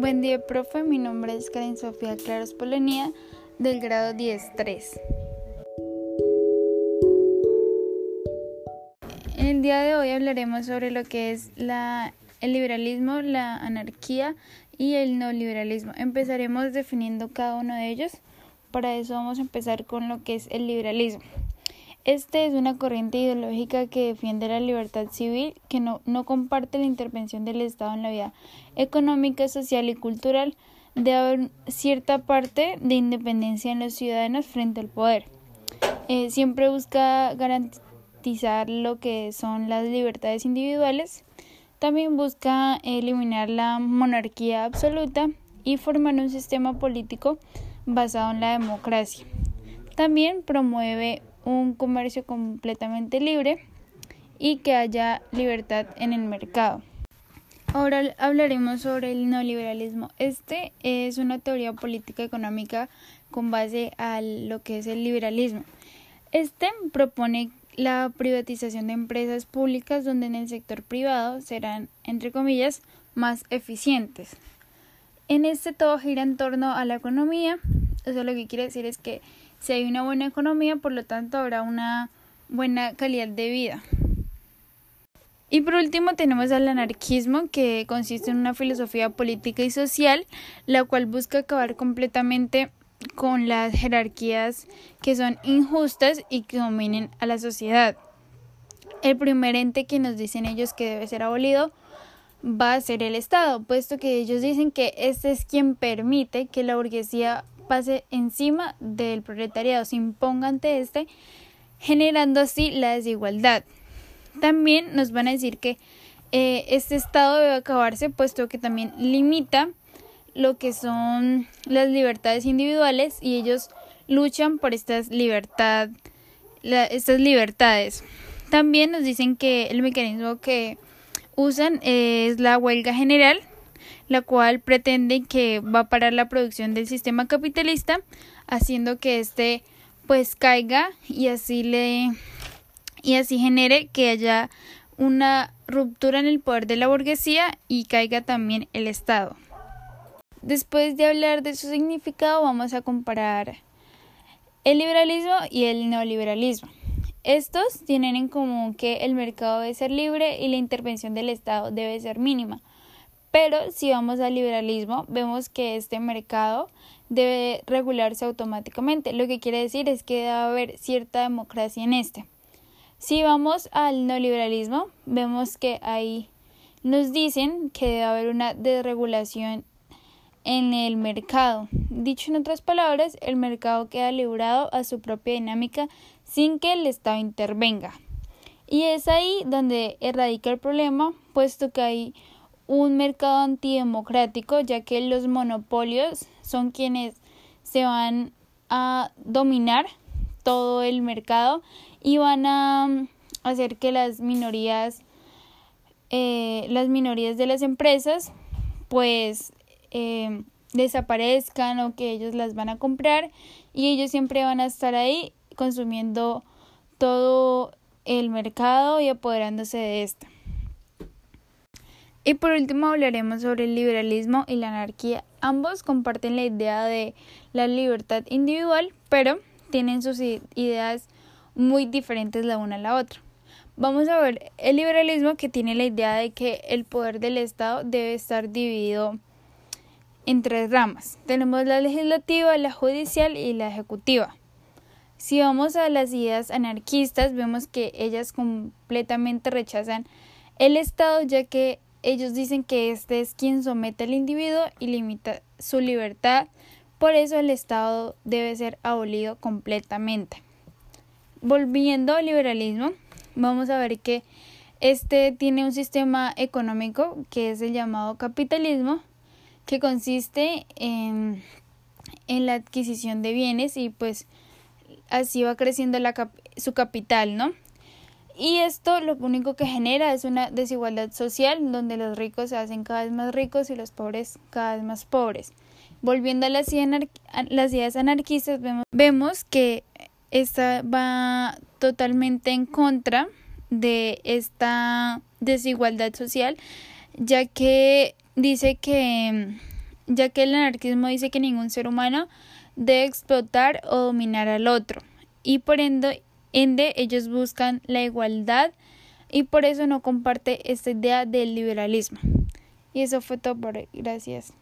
Buen día, profe. Mi nombre es Karen Sofía Claros Polonía, del grado 10-3. En el día de hoy hablaremos sobre lo que es la, el liberalismo, la anarquía y el neoliberalismo. Empezaremos definiendo cada uno de ellos. Para eso vamos a empezar con lo que es el liberalismo. Este es una corriente ideológica que defiende la libertad civil, que no, no, comparte la intervención del Estado en la vida económica, social y cultural. Debe haber cierta parte de independencia en los ciudadanos frente al poder. Eh, siempre busca garantizar lo que son las libertades individuales. También busca eliminar la monarquía absoluta y formar un sistema político basado en la democracia. También promueve un comercio completamente libre y que haya libertad en el mercado. Ahora hablaremos sobre el neoliberalismo. Este es una teoría política económica con base a lo que es el liberalismo. Este propone la privatización de empresas públicas donde en el sector privado serán, entre comillas, más eficientes. En este todo gira en torno a la economía. Eso lo que quiere decir es que si hay una buena economía, por lo tanto habrá una buena calidad de vida. Y por último tenemos al anarquismo, que consiste en una filosofía política y social, la cual busca acabar completamente con las jerarquías que son injustas y que dominen a la sociedad. El primer ente que nos dicen ellos que debe ser abolido va a ser el Estado, puesto que ellos dicen que este es quien permite que la burguesía pase encima del proletariado, se imponga ante este, generando así la desigualdad. También nos van a decir que eh, este estado debe acabarse, puesto que también limita lo que son las libertades individuales y ellos luchan por estas libertad, estas libertades. También nos dicen que el mecanismo que usan es la huelga general, la cual pretende que va a parar la producción del sistema capitalista, haciendo que éste pues caiga y así le y así genere que haya una ruptura en el poder de la burguesía y caiga también el Estado. Después de hablar de su significado, vamos a comparar el liberalismo y el neoliberalismo. Estos tienen en común que el mercado debe ser libre y la intervención del Estado debe ser mínima. Pero si vamos al liberalismo, vemos que este mercado debe regularse automáticamente. Lo que quiere decir es que debe haber cierta democracia en este. Si vamos al neoliberalismo, vemos que ahí nos dicen que debe haber una desregulación en el mercado. Dicho en otras palabras, el mercado queda librado a su propia dinámica sin que el Estado intervenga. Y es ahí donde erradica el problema, puesto que hay un mercado antidemocrático, ya que los monopolios son quienes se van a dominar todo el mercado y van a mm, hacer que las minorías eh, las minorías de las empresas pues eh, desaparezcan o que ellos las van a comprar y ellos siempre van a estar ahí consumiendo todo el mercado y apoderándose de esto. Y por último hablaremos sobre el liberalismo y la anarquía. Ambos comparten la idea de la libertad individual, pero tienen sus ideas muy diferentes la una a la otra. Vamos a ver el liberalismo que tiene la idea de que el poder del Estado debe estar dividido en tres ramas. Tenemos la legislativa, la judicial y la ejecutiva. Si vamos a las ideas anarquistas, vemos que ellas completamente rechazan el Estado ya que ellos dicen que este es quien somete al individuo y limita su libertad, por eso el Estado debe ser abolido completamente. Volviendo al liberalismo, vamos a ver que este tiene un sistema económico que es el llamado capitalismo, que consiste en, en la adquisición de bienes y pues así va creciendo su capital, ¿no? Y esto lo único que genera es una desigualdad social donde los ricos se hacen cada vez más ricos y los pobres cada vez más pobres. Volviendo a las, ideas anarquistas, vemos, que esta va totalmente en contra de esta desigualdad social, ya que dice que ya que el anarquismo dice que ningún ser humano debe explotar o dominar al otro, y por ende, ende ellos buscan la igualdad y por eso no comparte esta idea del liberalismo. Y eso fue todo por hoy. Gracias.